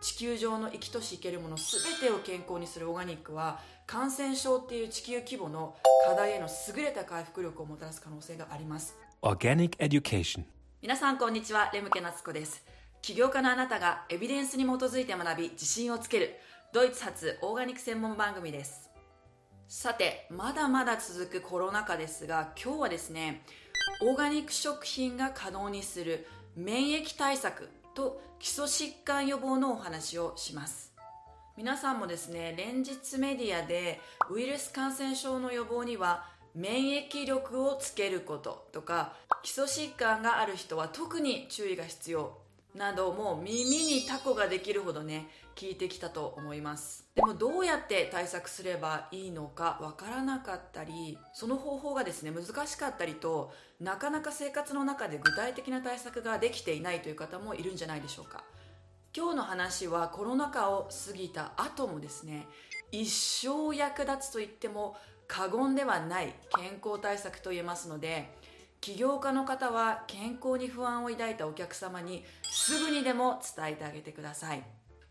地球上の生きとし生けるもの全てを健康にするオーガニックは感染症っていう地球規模の課題への優れた回復力をもたらす可能性があります。Organic Education. 皆さんこんにちはレムケナツコです。起業家のあなたがエビデンスに基づいて学び自信をつけるドイツ発オーガニック専門番組です。さてまだまだ続くコロナ禍ですが今日はですねオーガニック食品が可能にする免疫対策と基礎疾患予防のお話をします。皆さんもですね連日メディアでウイルス感染症の予防には免疫力をつけることとか基礎疾患がある人は特に注意が必要などもう耳にタコができるほどね聞いてきたと思います。でもどうやって対策すればいいのかわからなかったりその方法がですね難しかったりとなかなか生活の中で具体的な対策ができていないという方もいるんじゃないでしょうか。今日の話はコロナ禍を過ぎた後もですね一生役立つと言っても過言ではない健康対策と言えますので起業家の方は健康に不安を抱いたお客様にすぐにでも伝えてあげてください。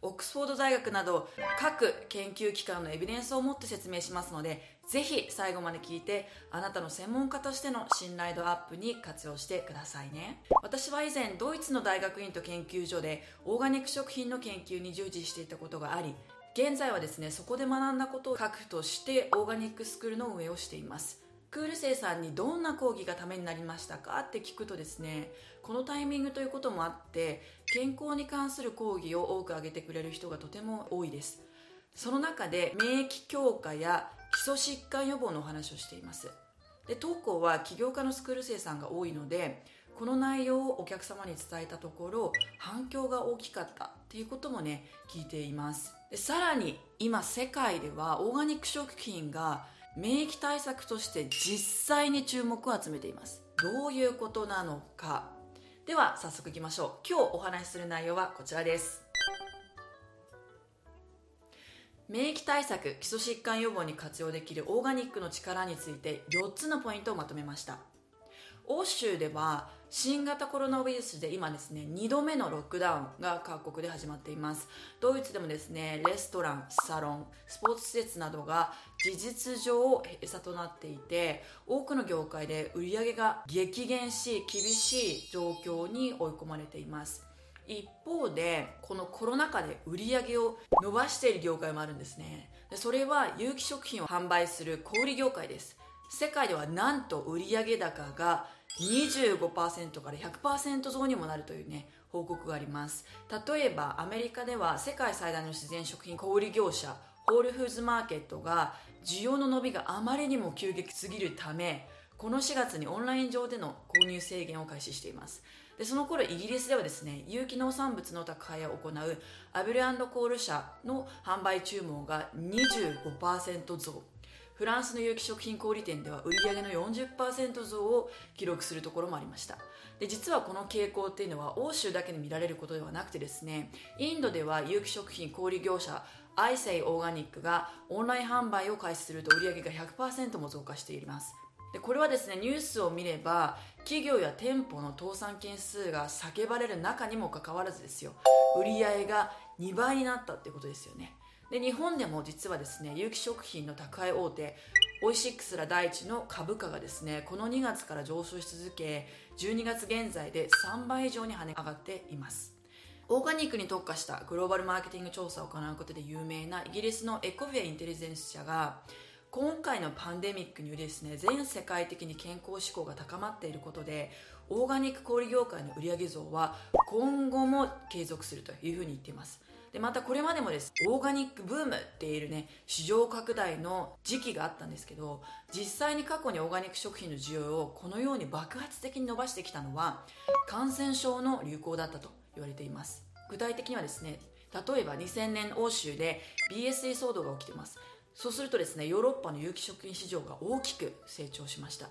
オックスフォード大学など各研究機関のエビデンスを持って説明しますのでぜひ最後まで聞いてあなたの専門家としての信頼度アップに活用してくださいね。私は以前ドイツの大学院と研究所でオーガニック食品の研究に従事していたことがあり現在はですねそこで学んだことを核としてオーガニックスクールの運営をしています。クール生さんにどんな講義がためになりましたかって聞くとですねこのタイミングということもあって健康に関する講義を多く挙げてくれる人がとても多いです。その中で免疫強化や基礎疾患予防のお話をしています。で当校は起業家のスクール生さんが多いのでこの内容をお客様に伝えたところ反響が大きかったっていうこともね聞いています。でさらに今世界ではオーガニック食品が免疫対策として実際に注目を集めています。どういうことなのか。では早速いきましょう。今日お話しする内容はこちらです。免疫対策基礎疾患予防に活用できるオーガニックの力について4つのポイントをまとめました。欧州では新型コロナウイルスで今ですね2度目のロックダウンが各国で始まっています。ドイツでもですねレストランサロンスポーツ施設などが事実上閉鎖となっていて多くの業界で売り上げが激減し厳しい状況に追い込まれています。一方でこのコロナ禍で売り上げを伸ばしている業界もあるんですね。でそれは有機食品を販売する小売業界です。世界ではなんと売上高が25%から100%増にもなるというね報告があります。例えばアメリカでは世界最大の自然食品小売業者ホールフーズマーケットが需要の伸びがあまりにも急激すぎるためこの4月にオンライン上での購入制限を開始しています。でその頃イギリスではですね有機農産物の宅配を行うアブルコール社の販売注文が25%増。フランスの有機食品小売店では売上の40%増を記録するところもありました。で実はこの傾向っていうのは欧州だけで見られることではなくてですねインドでは有機食品小売業者アイセイオーガニックがオンライン販売を開始すると売上が100%も増加しています。でこれはですねニュースを見れば企業や店舗の倒産件数が叫ばれる中にもかかわらずですよ。売り上げが2倍になったってことですよね。で日本でも実はですね有機食品の宅配大手オイシックスら第一の株価がですねこの2月から上昇し続け12月現在で3倍以上に跳ね上がっています。オーガニックに特化したグローバルマーケティング調査を行うことで有名なイギリスのエコフェインテリジェンス社が今回のパンデミックによりですね全世界的に健康志向が高まっていることでオーガニック小売業界の売上増は今後も継続するというふうに言っています。でまたこれまでもです。オーガニックブームっていうね市場拡大の時期があったんですけど実際に過去にオーガニック食品の需要をこのように爆発的に伸ばしてきたのは感染症の流行だったと言われています。具体的にはですね例えば2000年欧州で BSE 騒動が起きています。そうするとですねヨーロッパの有機食品市場が大きく成長しました。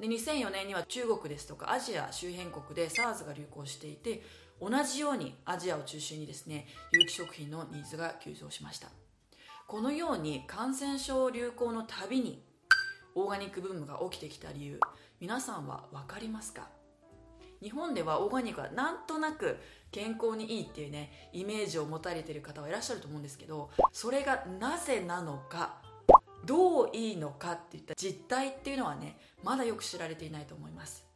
で2004年には中国ですとかアジア周辺国で SARS が流行していて同じようにアジアを中心にですね有機食品のニーズが急増しました。このように感染症流行のたびにオーガニックブームが起きてきた理由皆さんは分かりますか？日本ではオーガニックはなんとなく健康にいいっていうねイメージを持たれてる方はいらっしゃると思うんですけどそれがなぜなのかどういいのかっていった実態っていうのはねまだよく知られていないと思います。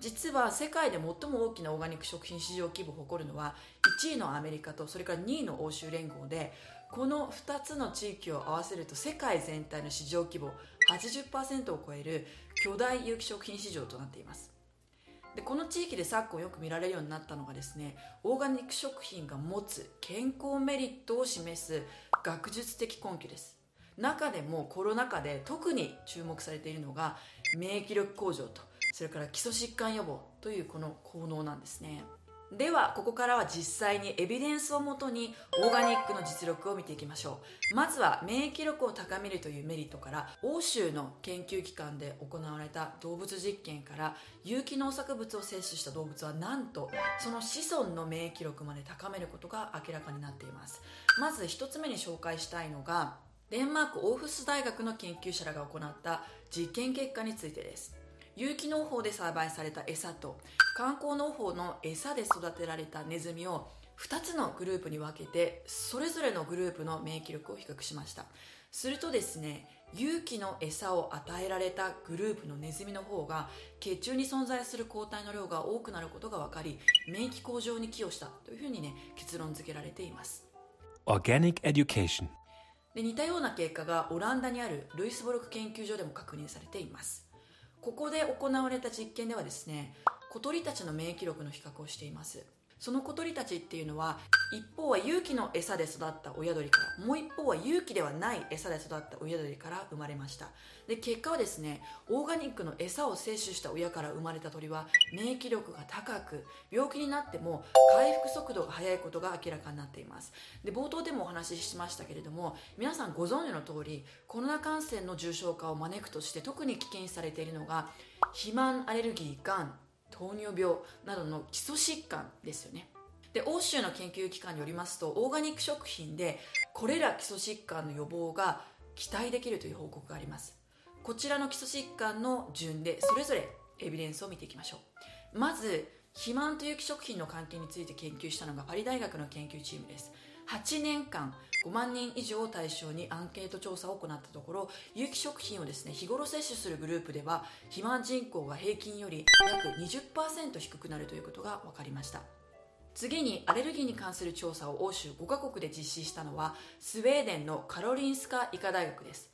実は世界で最も大きなオーガニック食品市場規模を誇るのは1位のアメリカとそれから2位の欧州連合でこの2つの地域を合わせると世界全体の市場規模80%を超える巨大有機食品市場となっています。でこの地域で昨今よく見られるようになったのがですねオーガニック食品が持つ健康メリットを示す学術的根拠です。中でもコロナ禍で特に注目されているのが免疫力向上とそれから基礎疾患予防というこの効能なんですね。ではここからは実際にエビデンスをもとにオーガニックの実力を見ていきましょう。まずは免疫力を高めるというメリットから欧州の研究機関で行われた動物実験から有機農作物を摂取した動物はなんとその子孫の免疫力まで高めることが明らかになっています。まず1つ目に紹介したいのがデンマークオーフス大学の研究者らが行った実験結果についてです。有機農法で栽培された餌と観光農法の餌で育てられたネズミを2つのグループに分けてそれぞれのグループの免疫力を比較しました。するとですね有機の餌を与えられたグループのネズミの方が血中に存在する抗体の量が多くなることが分かり免疫向上に寄与したというふうにね結論付けられています。で似たような結果がオランダにあるルイスボルク研究所でも確認されていますここで行われた実験ではですね小鳥たちの免疫力の比較をしています。その小鳥たちっていうのは一方は有機の餌で育った親鳥からもう一方は有機ではない餌で育った親鳥から生まれました。で結果はですねオーガニックの餌を摂取した親から生まれた鳥は免疫力が高く病気になっても回復速度が速いことが明らかになっています。で冒頭でもお話ししましたけれども皆さんご存知の通りコロナ感染の重症化を招くとして特に危険視されているのが肥満アレルギーがん。糖尿病などの基礎疾患ですよね。で欧州の研究機関によりますとオーガニック食品でこれら基礎疾患の予防が期待できるという報告があります。こちらの基礎疾患の順でそれぞれエビデンスを見ていきましょう。まず肥満と有機食品の関係について研究したのがパリ大学の研究チームです。8年間5万人以上を対象にアンケート調査を行ったところ有機食品をですね日頃摂取するグループでは肥満人口が平均より約20%低くなるということが分かりました。次にアレルギーに関する調査を欧州5カ国で実施したのはスウェーデンのカロリンスカ医科大学です。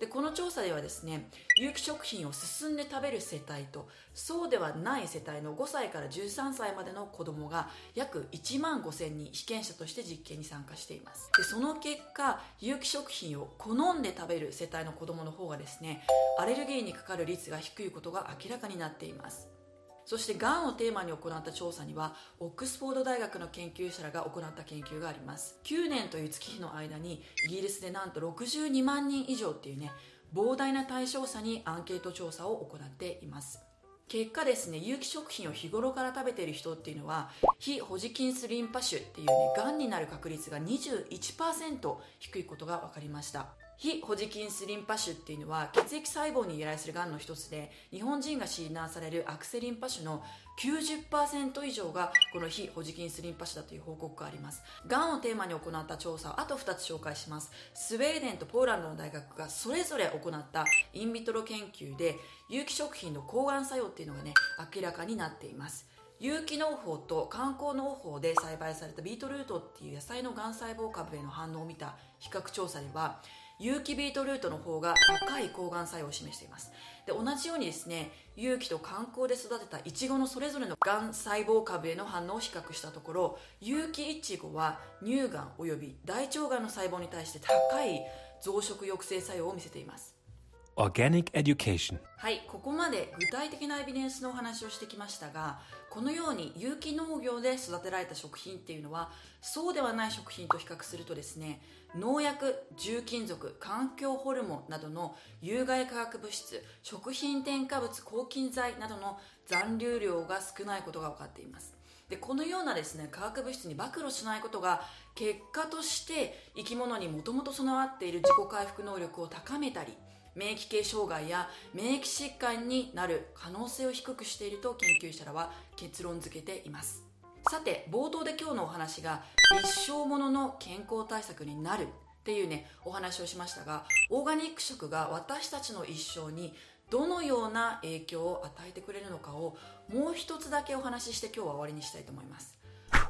でこの調査ではですね有機食品を進んで食べる世帯とそうではない世帯の5歳から13歳までの子供が約1万5000人被験者として実験に参加しています。でその結果有機食品を好んで食べる世帯の子供の方がですねアレルギーにかかる率が低いことが明らかになっています。そしてがんをテーマに行った調査にはオックスフォード大学の研究者らが行った研究があります。9年という月日の間にイギリスでなんと62万人以上っていうね膨大な対象者にアンケート調査を行っています。結果ですね有機食品を日頃から食べている人っていうのは非ホジキンスリンパ腫っていうねがんになる確率が21%低いことが分かりました。非ホジキンスリンパ腫っていうのは血液細胞に由来するがんの一つで日本人が診断される悪性リンパ腫の90%以上がこの非ホジキンスリンパ腫だという報告があります。がんをテーマに行った調査をあと2つ紹介します。スウェーデンとポーランドの大学がそれぞれ行ったインビトロ研究で有機食品の抗がん作用っていうのがね明らかになっています。有機農法と観光農法で栽培されたビートルートっていう野菜のがん細胞株への反応を見た比較調査では有機ビートルートの方が高い抗がん作用を示しています。で同じようにですね有機と観光で育てたイチゴのそれぞれのがん細胞株への反応を比較したところ有機イチゴは乳がんおよび大腸がんの細胞に対して高い増殖抑制作用を見せています。Organic Education. はいここまで具体的なエビデンスのお話をしてきましたがこのように有機農業で育てられた食品っていうのはそうではない食品と比較するとですね農薬重金属環境ホルモンなどの有害化学物質食品添加物抗菌剤などの残留量が少ないことが分かっています。でこのようなですね化学物質に暴露しないことが結果として生き物にもともと備わっている自己回復能力を高めたり免疫系障害や免疫疾患になる可能性を低くしていると研究者らは結論付けています。さて冒頭で今日のお話が一生ものの健康対策になるっていうねお話をしましたがオーガニック食が私たちの一生にどのような影響を与えてくれるのかをもう一つだけお話しして今日は終わりにしたいと思います。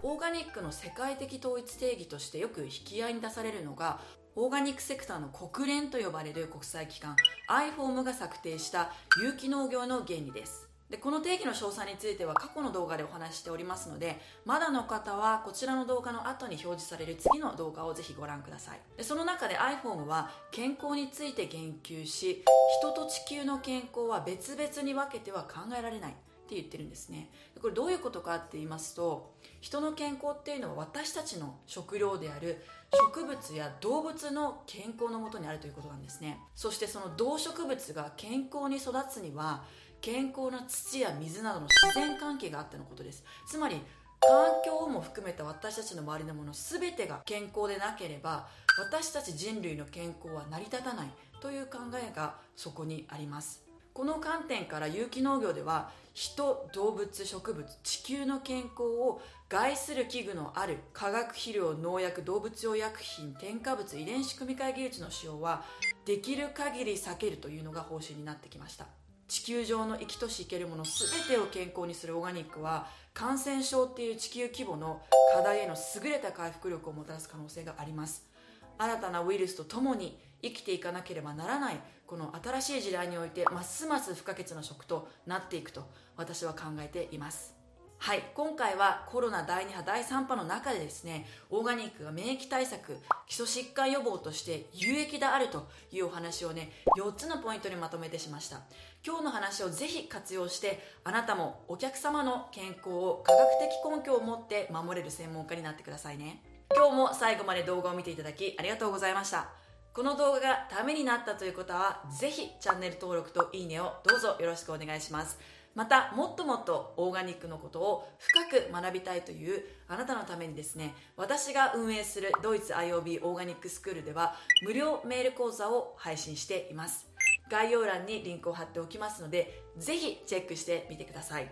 オーガニックの世界的統一定義としてよく引き合いに出されるのがオーガニックセクターの国連と呼ばれる国際機関 iFORM が策定した有機農業の原理です。でこの定義の詳細については過去の動画でお話ししておりますのでまだの方はこちらの動画の後に表示される次の動画をぜひご覧ください。でその中で iPhone は健康について言及し人と地球の健康は別々に分けては考えられない。って言ってるんですね。これどういうことかって言いますと人の健康っていうのは私たちの食料である植物や動物の健康のもとにあるということなんですね。そしてその動植物が健康に育つには健康な土や水などの自然関係があってのことです。つまり環境も含めた私たちの周りのもの全てが健康でなければ私たち人類の健康は成り立たないという考えがそこにあります。この観点から有機農業では人動物植物地球の健康を害する器具のある化学肥料農薬動物用薬品添加物遺伝子組み換え技術の使用はできる限り避けるというのが方針になってきました。地球上の生きとし生けるもの全てを健康にするオーガニックは感染症っていう地球規模の課題への優れた回復力をもたらす可能性があります。新たなウイルスと共に生きていかなければならないこの新しい時代においてますます不可欠な食となっていくと私は考えています。はい。今回はコロナ第2波第3波の中でですねオーガニックが免疫対策基礎疾患予防として有益であるというお話をね4つのポイントにまとめてしました。今日の話をぜひ活用してあなたもお客様の健康を科学的根拠を持って守れる専門家になってくださいね。今日も最後まで動画を見ていただきありがとうございました。この動画がためになったという方はぜひチャンネル登録といいねをどうぞよろしくお願いします。またもっともっとオーガニックのことを深く学びたいというあなたのためにですね私が運営するドイツ IOB オーガニックスクールでは無料メール講座を配信しています。概要欄にリンクを貼っておきますのでぜひチェックしてみてください。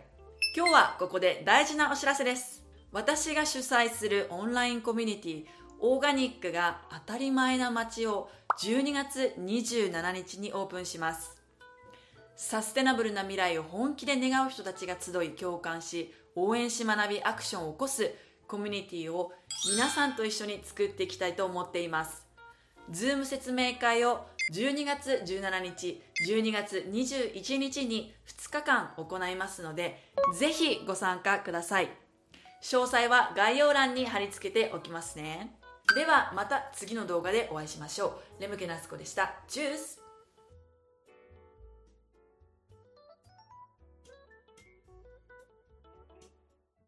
今日はここで大事なお知らせです。私が主催するオンラインコミュニティオーガニックが当たり前な街を12月27日にオープンします。サステナブルな未来を本気で願う人たちが集い共感し応援し学びアクションを起こすコミュニティを皆さんと一緒に作っていきたいと思っています。ズーム説明会を12月17日12月21日に2日間行いますのでぜひご参加ください。詳細は概要欄に貼り付けておきますね。ではまた次の動画でお会いしましょう。レムケナスコでした。チュース。